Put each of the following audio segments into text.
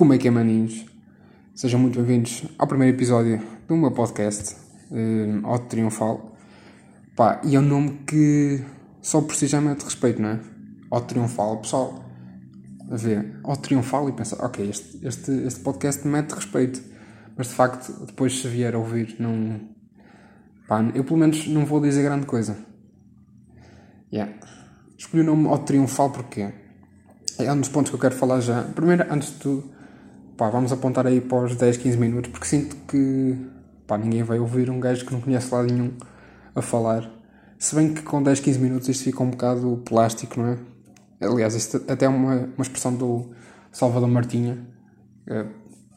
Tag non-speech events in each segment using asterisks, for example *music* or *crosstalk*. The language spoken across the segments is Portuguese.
Como é que é, maninhos? Sejam muito bem-vindos ao primeiro episódio do meu podcast, uh, Auto Triunfal. Pá, e é um nome que só por si já mete respeito, não é? Auto Triunfal. Pessoal a ver Auto Triunfal e pensa, ok, este, este, este podcast mete respeito. Mas de facto, depois se vier a ouvir, não. Pá, eu pelo menos não vou dizer grande coisa. Yeah. Escolhi o nome Auto Triunfal porque é um dos pontos que eu quero falar já. Primeiro, antes de tudo, pá, vamos apontar aí para os 10, 15 minutos, porque sinto que pá, ninguém vai ouvir um gajo que não conhece lado nenhum a falar. Se bem que com 10, 15 minutos isto fica um bocado plástico, não é? Aliás, isto até é uma, uma expressão do Salvador Martinha, eh,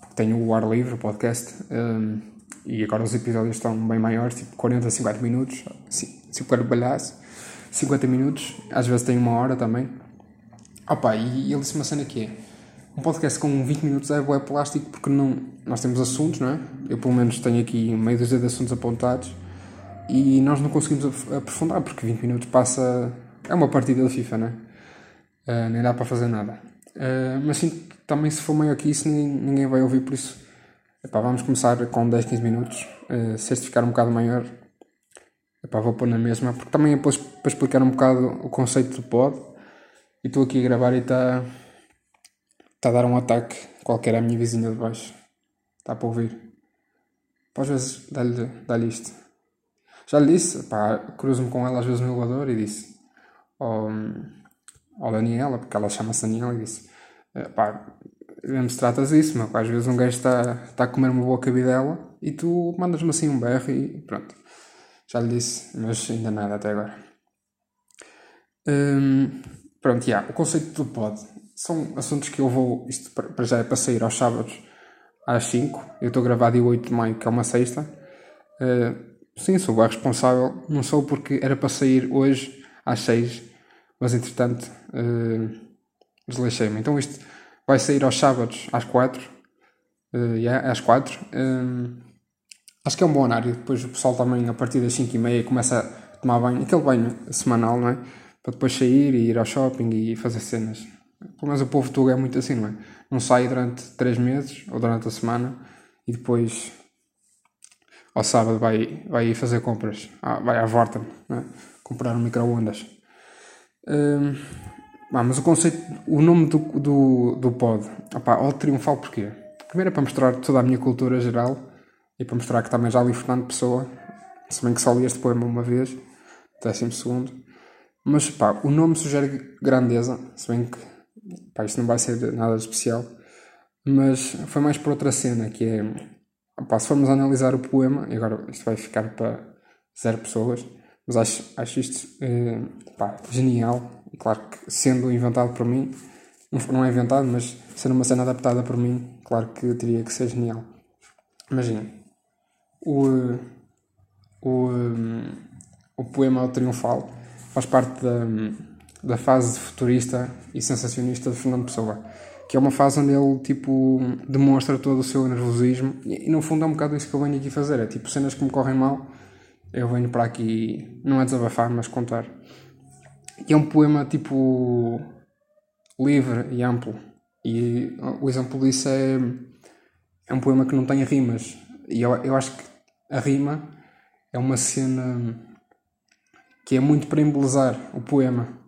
que tem o ar livre, o podcast, um, e agora os episódios estão bem maiores, tipo 40, 50 minutos, se eu quero balhaço, 50 minutos, às vezes tem uma hora também. Opa, e ele disse uma cena que é um podcast com 20 minutos é web plástico porque não, nós temos assuntos, não é? Eu pelo menos tenho aqui meio dúzia de assuntos apontados e nós não conseguimos aprofundar porque 20 minutos passa. É uma partida de FIFA, não é? Uh, nem dá para fazer nada. Uh, mas sim, também se for maior que isso, ninguém, ninguém vai ouvir, por isso epá, vamos começar com 10, 15 minutos. Uh, se este ficar um bocado maior, epá, vou pôr na mesma, porque também é para explicar um bocado o conceito do pod. E estou aqui a gravar e está tá a dar um ataque qualquer à minha vizinha de baixo. Está para ouvir. Pá, às vezes dá-lhe dá isto. Já lhe disse, pá, cruzo-me com ela às vezes no elevador e disse. Ou Daniela, porque ela chama-se Daniela, e disse: eh, pá, mesmo se tratas disso, meu, às vezes um gajo está tá a comer uma boa cabidela e tu mandas-me assim um berro e pronto. Já lhe disse, mas ainda nada até agora. Hum, pronto, yeah, o conceito do pod são assuntos que eu vou. Isto para já é para sair aos sábados às 5. Eu estou gravado dia 8 de maio, que é uma sexta. Uh, sim, sou o responsável. Não sou porque era para sair hoje às 6 mas entretanto uh, desleixei-me. Então isto vai sair aos sábados às 4, uh, yeah, às 4. Um, acho que é um bom horário, depois o pessoal também a partir das 5 e meia começa a tomar banho, aquele banho semanal, não é? Para depois sair e ir ao shopping e fazer cenas. Pelo menos o povo tuga é muito assim, não é? Não sai durante 3 meses ou durante a semana e depois ao sábado vai, vai ir fazer compras, ah, vai à volta, é? comprar um micro-ondas. Ah, mas o conceito, o nome do, do, do pod, opá, o triunfal porquê? Primeiro é para mostrar toda a minha cultura geral e para mostrar que também já li Fernando Pessoa, se bem que só li este poema uma vez, décimo segundo. Mas pá, o nome sugere grandeza, se bem que pá, isto não vai ser nada especial, mas foi mais por outra cena, que é pá, se formos analisar o poema, e agora isto vai ficar para zero pessoas, mas acho, acho isto uh, pá, genial. E claro que sendo inventado por mim, não é inventado, mas sendo uma cena adaptada por mim, claro que teria que ser genial. Imagina, o, o, o poema O Triunfal faz parte da, da fase futurista e sensacionista de Fernando Pessoa, que é uma fase onde ele tipo, demonstra todo o seu nervosismo e, no fundo é um bocado isso que eu venho aqui fazer, é tipo cenas que me correm mal eu venho para aqui, não é desabafar, mas contar. E é um poema tipo livre e amplo. E o exemplo disso é, é um poema que não tem rimas. E eu, eu acho que a rima é uma cena que é muito para embelezar o poema.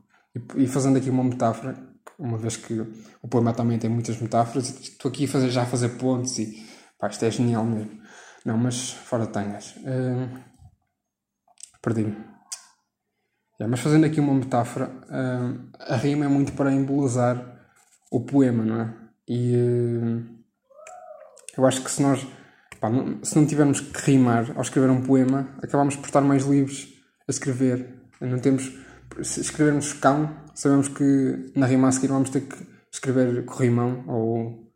E, fazendo aqui uma metáfora, uma vez que o poema também tem muitas metáforas, estou aqui a fazer, já a fazer pontos e pá, isto é genial mesmo. Não, mas fora tenhas. Uh, Perdi-me. Yeah, mas fazendo aqui uma metáfora, uh, a rima é muito para embelezar o poema, não é? E uh, eu acho que se nós pá, não, se não tivermos que rimar ao escrever um poema, acabamos por estar mais livres a escrever. Não temos. Se escrevermos cão, sabemos que na rima a seguir vamos ter que escrever corrimão ou,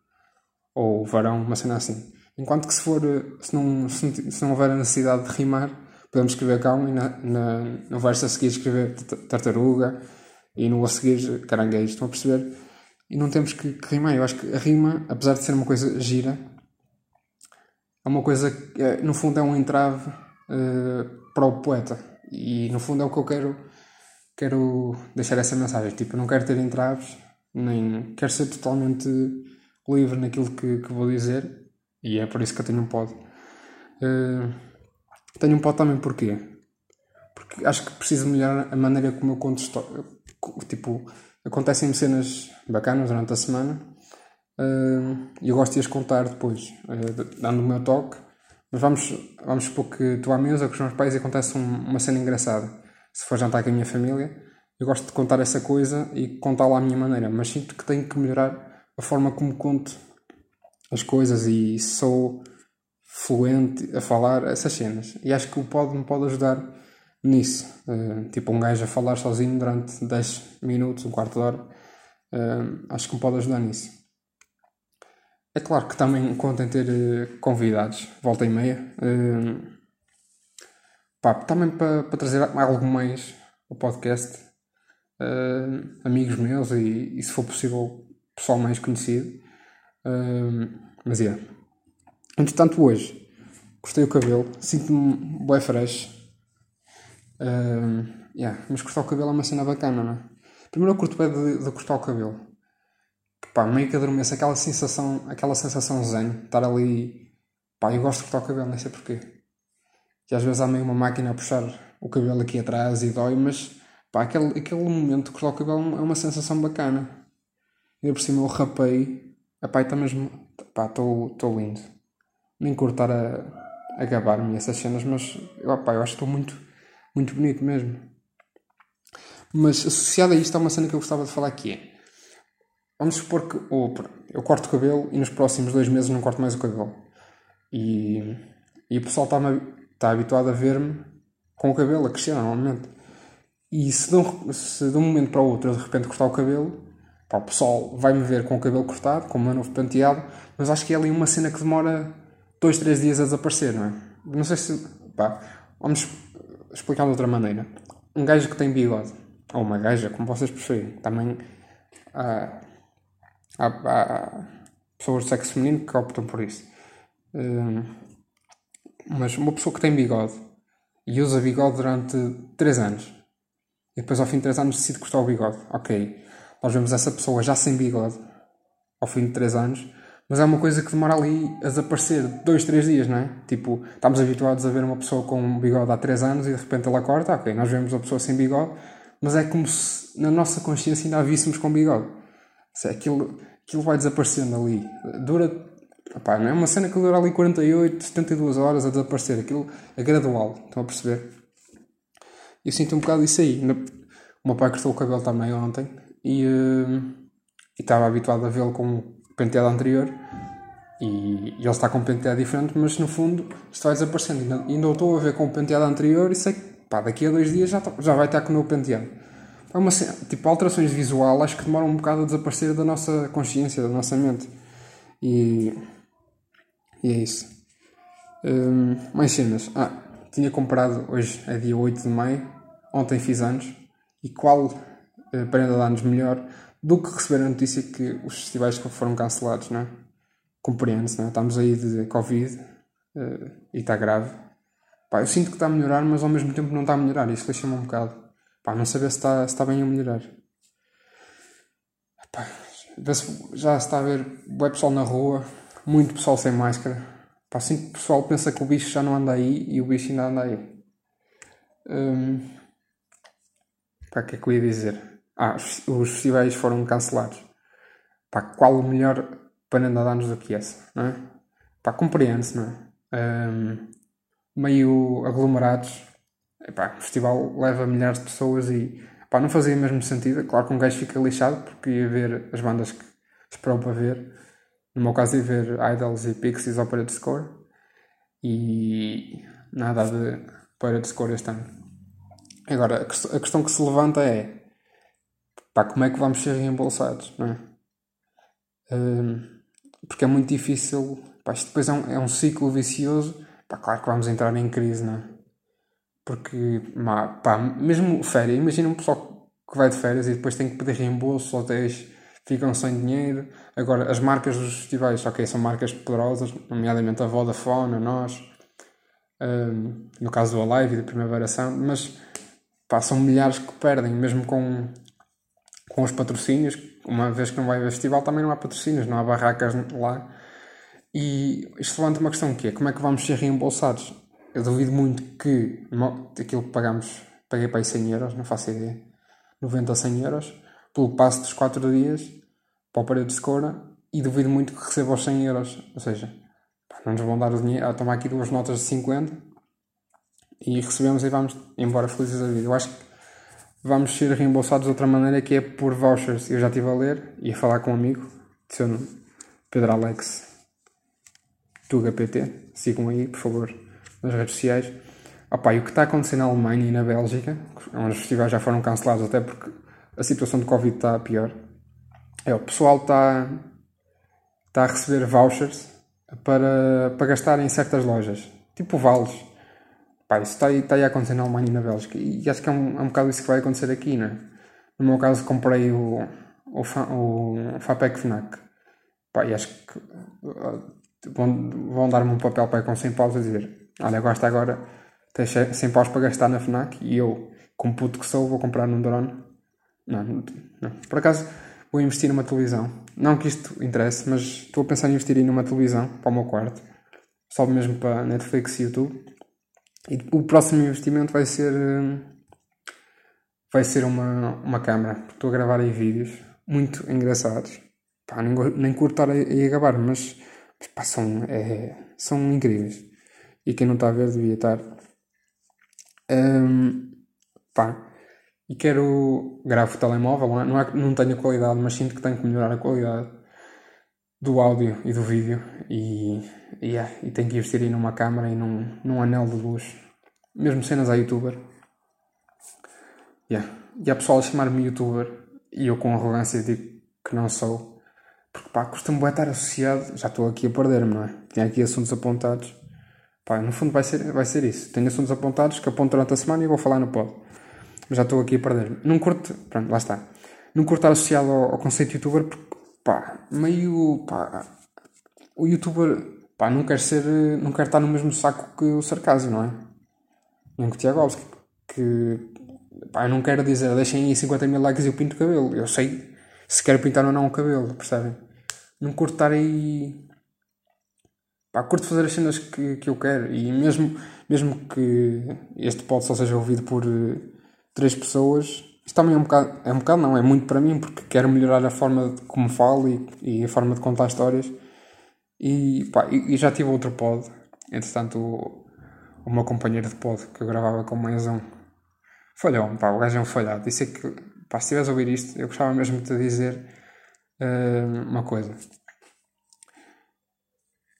ou varão, uma cena assim. Enquanto que se for, se não, se não houver a necessidade de rimar, podemos escrever cão e na, na, no verso a seguir escrever tartaruga e no a seguir caranguejo, estão a perceber? E não temos que, que, rimar. Eu acho que a rima, apesar de ser uma coisa gira, é uma coisa que, é, no fundo, é um entrave uh, para o poeta. E no fundo é o que eu quero, quero deixar essa mensagem. Tipo, não quero ter entraves, nem quero ser totalmente livre naquilo que, que vou dizer e é por isso que eu tenho um pod. Uh, tenho um pod também porquê? Porque acho que preciso melhorar a maneira como eu conto histórias. Tipo, acontecem-me cenas bacanas durante a semana uh, e eu gosto de as contar depois, uh, dando o meu toque. Mas vamos, vamos supor que estou à mesa com os meus pais e acontece um, uma cena engraçada. Se for jantar com a minha família, eu gosto de contar essa coisa e contá-la à minha maneira, mas sinto que tenho que melhorar a forma como conto as coisas e sou fluente a falar essas cenas. E acho que o pod me pode ajudar nisso. Uh, tipo, um gajo a falar sozinho durante 10 minutos, um quarto de hora, uh, acho que me pode ajudar nisso. É claro que também conto em ter uh, convidados, volta e meia. Pá, também para, para trazer algo mais ao podcast, amigos meus e, e, se for possível, pessoal mais conhecido. mas é. Yeah. Entretanto, hoje, cortei o cabelo, sinto-me bué fresh Uh, yeah, mas cortar o cabelo é uma cena bacana, não é? Primeiro eu curto bem de, de cortar o cabelo. Pá, meio que adormeço, aquela sensação, aquela sensação zen, estar ali. Pá, eu gosto de cortar o cabelo, não sei porquê. E às vezes há meio uma máquina a puxar o cabelo aqui atrás e dói, mas pá, aquele, aquele momento de cortar o cabelo é uma sensação bacana. E por cima eu rapei, pá, está mesmo. pá, estou lindo. Nem cortar a, a gabar-me essas cenas, mas eu, pá, eu acho que estou muito muito bonito mesmo. Mas associado a isto há uma cena que eu gostava de falar que é. Vamos supor que ou, eu corto o cabelo e nos próximos dois meses não corto mais o cabelo. E, e o pessoal está, está habituado a ver-me com o cabelo a crescer normalmente. E se de, um, se de um momento para o outro eu de repente cortar o cabelo, pá, o pessoal vai-me ver com o cabelo cortado, com o meu novo penteado, mas acho que é ali uma cena que demora dois, três dias a desaparecer, não é? Não sei se. Pá, vamos explicar de outra maneira. Um gajo que tem bigode, ou uma gaja, como vocês preferirem, também há, há, há pessoas de sexo feminino que optam por isso. Um, mas uma pessoa que tem bigode e usa bigode durante 3 anos e depois ao fim de 3 anos decide cortar o bigode, ok. Nós vemos essa pessoa já sem bigode ao fim de 3 anos mas é uma coisa que demora ali a desaparecer dois, três dias, não é? Tipo, estamos habituados a ver uma pessoa com um bigode há três anos e de repente ela corta, ok, nós vemos a pessoa sem bigode, mas é como se na nossa consciência ainda a víssemos com bigode. É, aquilo, aquilo vai desaparecendo ali. Dura. Opá, não é uma cena que dura ali 48, 72 horas a desaparecer. Aquilo é gradual, estão a perceber? Eu sinto um bocado isso aí. O meu pai cortou o cabelo também ontem e, e estava habituado a vê-lo com penteado anterior e, e ele está com um penteado diferente, mas no fundo isto vai desaparecendo. Ainda, ainda estou a ver com o penteado anterior e sei que pá, daqui a dois dias já, tá, já vai estar com o novo penteado. É uma, tipo, alterações visual acho que demoram um bocado a desaparecer da nossa consciência, da nossa mente. E, e é isso. Hum, mais cenas. Ah, tinha comprado, hoje é dia 8 de maio, ontem fiz anos. E qual uh, prenda de anos melhor do que receber a notícia que os festivais foram cancelados, não é? Compreende-se, não é? Estamos aí de Covid uh, e está grave. Pá, eu sinto que está a melhorar, mas ao mesmo tempo não está a melhorar. Isso deixa-me um bocado. Pá, não saber se está, se está bem a melhorar. Pá, já se está a ver o pessoal na rua, muito pessoal sem máscara. Sinto que o pessoal pensa que o bicho já não anda aí e o bicho ainda anda aí. Um, pá, que é que eu ia dizer? Ah, os festivais foram cancelados. Pá, qual o melhor pananda de anos do que essa, é? Pá, compreende-se, não é? Um, meio aglomerados. Epá, o festival leva milhares de pessoas e pá, não fazia mesmo sentido. Claro que um gajo fica lixado porque ia ver as bandas que esperou para ver. No meu caso, ia ver Idols e Pixies ao Parade Score. E nada de Parade Score este ano. Agora, a questão que se levanta é pá, como é que vamos ser reembolsados, não é? Um, porque é muito difícil, pá, isto depois é um, é um ciclo vicioso, pá, claro que vamos entrar em crise, não é? Porque, pá, mesmo férias, imagina um pessoal que vai de férias e depois tem que pedir reembolso, hotéis ficam sem dinheiro. Agora, as marcas dos festivais, ok, são marcas poderosas, nomeadamente a Vodafone, a nós, um, no caso do Alive e da Primavera Sound, mas pá, são milhares que perdem, mesmo com com os patrocínios, uma vez que não vai haver festival, também não há patrocínios, não há barracas lá. E isto levanta uma questão que é, como é que vamos ser reembolsados? Eu duvido muito que aquilo que pagamos, paguei para aí 100 euros, não faço ideia, 90 a 100 euros, pelo passo dos 4 dias, para o período de Scora, e duvido muito que receba os 100 euros. Ou seja, não nos vão dar o dinheiro, a tomar aqui duas notas de 50 e recebemos e vamos embora felizes da vida. Eu acho que vamos ser reembolsados de outra maneira que é por vouchers. Eu já estive a ler e a falar com um amigo, de seu nome, Pedro Alex Tuga PT. Sigam aí, por favor, nas redes sociais. Opa, e o que está acontecendo na Alemanha e na Bélgica, onde os festivais já foram cancelados até porque a situação de Covid está pior, é o pessoal está, está a receber vouchers para, para gastar em certas lojas, tipo vales. Pá, isso está aí, está aí a acontecer na Alemanha e na Bélgica e acho que é um, é um bocado isso que vai acontecer aqui, né? No meu caso, comprei o, o, o Fapec Fnac. Pá, e acho que uh, vão, vão dar-me um papel para com 100 paus a dizer: Olha, gosta agora, tens 100 paus para gastar na Fnac e eu, como puto que sou, vou comprar num drone. Não, não. Por acaso, vou investir numa televisão. Não que isto interesse, mas estou a pensar em investir em numa televisão para o meu quarto. Só mesmo para Netflix e YouTube. E o próximo investimento vai ser. Vai ser uma, uma câmera. Estou a gravar aí vídeos muito engraçados. Pá, nem, nem curto estar a mas pá, são, é, são incríveis. E quem não está a ver devia estar. Um, pá, e quero gravo o telemóvel, não, é, é, não tenho qualidade, mas sinto que tenho que melhorar a qualidade do áudio e do vídeo e, yeah, e tenho que investir aí numa câmera e num, num anel de luz, mesmo cenas a youtuber. Yeah. E há pessoal a chamar-me youtuber e eu com arrogância digo que não sou, porque pá, costumo estar associado, já estou aqui a perder-me, não é? Tenho aqui assuntos apontados, pá, no fundo vai ser, vai ser isso. Tenho assuntos apontados que aponto durante a semana e vou falar no pod mas já estou aqui a perder-me. Não curto, pronto, lá está. Não curto estar associado ao, ao conceito de youtuber porque, pá, meio, pá, o youtuber, pá, não quer ser, não quer estar no mesmo saco que o sarcasmo, não é? Nem que o Tiago Alves, que, que, pá, eu não quero dizer, deixem aí 50 mil likes e eu pinto o cabelo. Eu sei se quero pintar ou não o cabelo, percebem? Não curto estar aí, pá, curto fazer as cenas que, que eu quero e mesmo, mesmo que este pod só seja ouvido por três pessoas. Isto também é um bocado, é um bocado não, é muito para mim, porque quero melhorar a forma de como falo e, e a forma de contar histórias. E, pá, e, já tive outro pod, entretanto, o, o meu companheiro de pod, que eu gravava com mais um, falhou-me, pá, o gajo é um falhado. Disse que, pá, se estiveres a ouvir isto, eu gostava mesmo de te dizer uh, uma coisa.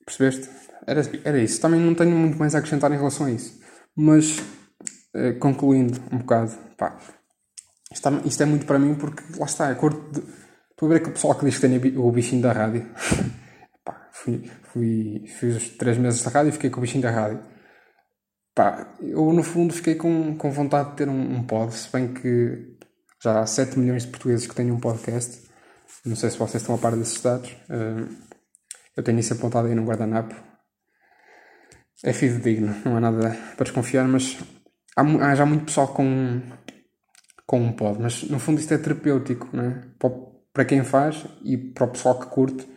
Percebeste? Era, era isso. Também não tenho muito mais a acrescentar em relação a isso. Mas concluindo um bocado, pá, isto, é, isto, é muito para mim porque lá está, a cor de. Estou a ver que o pessoal que diz que tem o bichinho da rádio. *laughs* pá, fui, fui, fiz os três meses da rádio e fiquei com o bichinho da rádio. Pá, eu no fundo fiquei com, com vontade de ter um, um pod, se bem que já há 7 milhões de portugueses que têm um podcast. Não sei se vocês estão a par desses dados. Uh, eu tenho isso apontado aí no guardanapo. É fidedigno, não há nada para desconfiar, mas há, há já muito pessoal com, com um pod, mas no fundo isto é terapêutico, né? para quem faz e para o pessoal que curte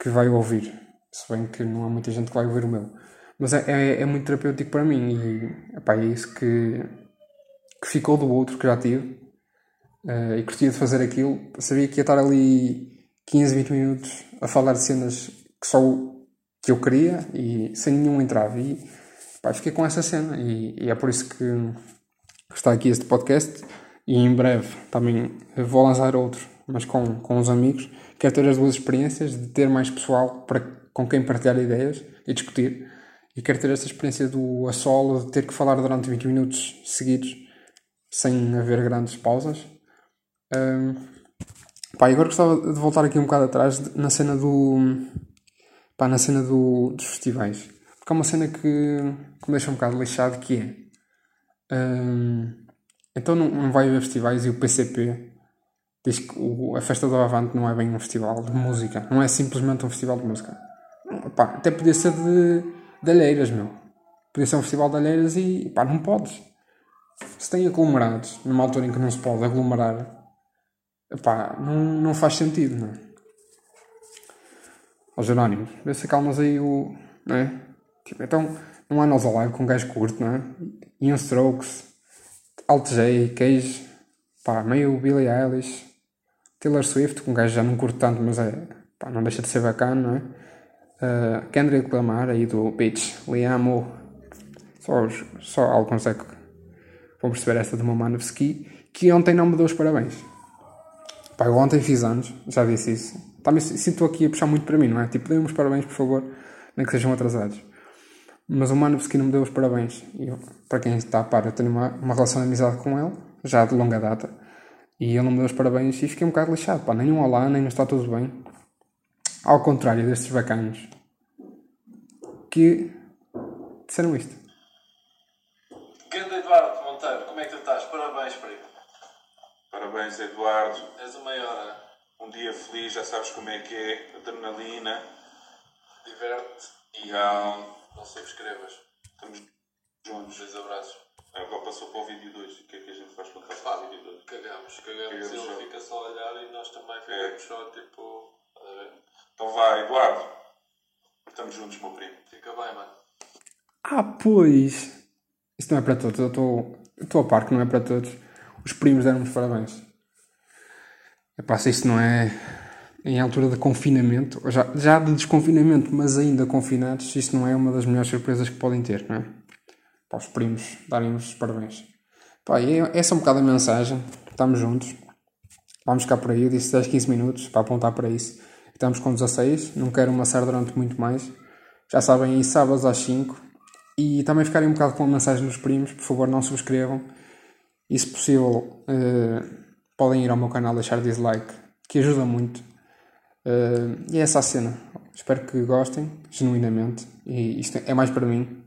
que vai ouvir. Se bem que não há muita gente que vai ouvir o meu. Mas é, é, é muito terapêutico para mim e epá, é isso que, que ficou do outro que já tive. Uh, e curtia de fazer aquilo. Sabia que ia estar ali 15, 20 minutos a falar de cenas que só que eu queria e sem nenhum entrave. E pá, fiquei com essa cena e, e, é por isso que, está aqui este podcast e em breve também vou lançar outro, mas com, com os amigos. Quero ter as duas experiências de ter mais pessoal para, com quem partilhar ideias e discutir. E quero ter essa experiência do a solo, de ter que falar durante 20 minutos seguidos, sem haver grandes pausas. Um, pá, agora gostava de voltar aqui um bocado atrás na cena do. Pá, na cena do, dos festivais. Porque há uma cena que, que me deixa um bocado lixado que é. Um, então não, não vai haver festivais e o PCP diz que o, a festa do Avante não é bem um festival de música. Não é simplesmente um festival de música. Pá, até podia ser de, de alheiras, meu. Podia ser um festival de alheiras e pá, não podes. Se tem aglomerados, numa altura em que não se pode aglomerar, epá, não, não faz sentido, não é? Ó Jerónimo, vê se acalmas aí o. Não é? Tipo, então, não há nós live com um gajo curto, não é? Ian Strokes, Alt J, Cage, pá, meio Billie Eilish, Taylor Swift, com um gajo já não curto tanto, mas é, pá, não deixa de ser bacana, não é? Uh, Kendrick Lamar, aí do Beach, Liamo, só, só alguns é que perceber esta do meu mano ski, que ontem não me deu os parabéns. Pá, eu ontem fiz anos, já disse isso. Também sinto aqui a puxar muito para mim, não é? Tipo, dê-me os parabéns, por favor, nem que sejam atrasados. Mas o mano ski não me deu os parabéns. Eu, para quem está a par, eu tenho uma, uma relação de amizade com ele, já de longa data. E ele não me deu os parabéns e fiquei um bocado lixado. Pá, nem um olá, nem não está tudo bem. Ao contrário destes bacanos que disseram isto. Grande Eduardo Monteiro, como é que tu estás? Parabéns, primo. Parabéns, Eduardo. És o maior, hein? Um dia feliz, já sabes como é que é. Adrenalina. Diverte E há... não subscrevas. estamos juntos. Dois abraços. Agora passou para o vídeo 2. O que é que a gente faz quando passa para o vídeo 2? cagamos, cagamos. Cagamos Ele só. fica só a olhar e nós também ficamos só tipo. A ver? Então vai, Eduardo. Estamos juntos, meu primo. Fica bem, mano. Ah, pois! Isto não é para todos, eu estou eu estou a par que não é para todos. Os primos deram-me os parabéns. Epá, se isto não é em altura de confinamento, já, já de desconfinamento, mas ainda confinados, isto não é uma das melhores surpresas que podem ter, não é? Para os primos darem-nos os parabéns. Pá, e é- essa é um bocado a mensagem. Estamos juntos. Vamos ficar por aí. Eu disse 10, 15 minutos para apontar para isso. Estamos com 16. Não quero amassar durante muito mais. Já sabem, sábados às 5. E também ficarem um bocado com a mensagem dos primos. Por favor, não subscrevam. E se possível, eh, podem ir ao meu canal deixar dislike, que ajuda muito. Eh, e é essa a cena. Espero que gostem, genuinamente. E isto é mais para mim.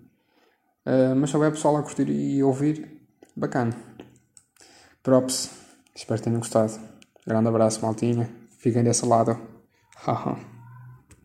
Eh, mas se houver pessoal a curtir e ouvir, bacana. Props. Espero que tenham gostado. Grande abraço, maltinha. Fiquem desse lado. Haha.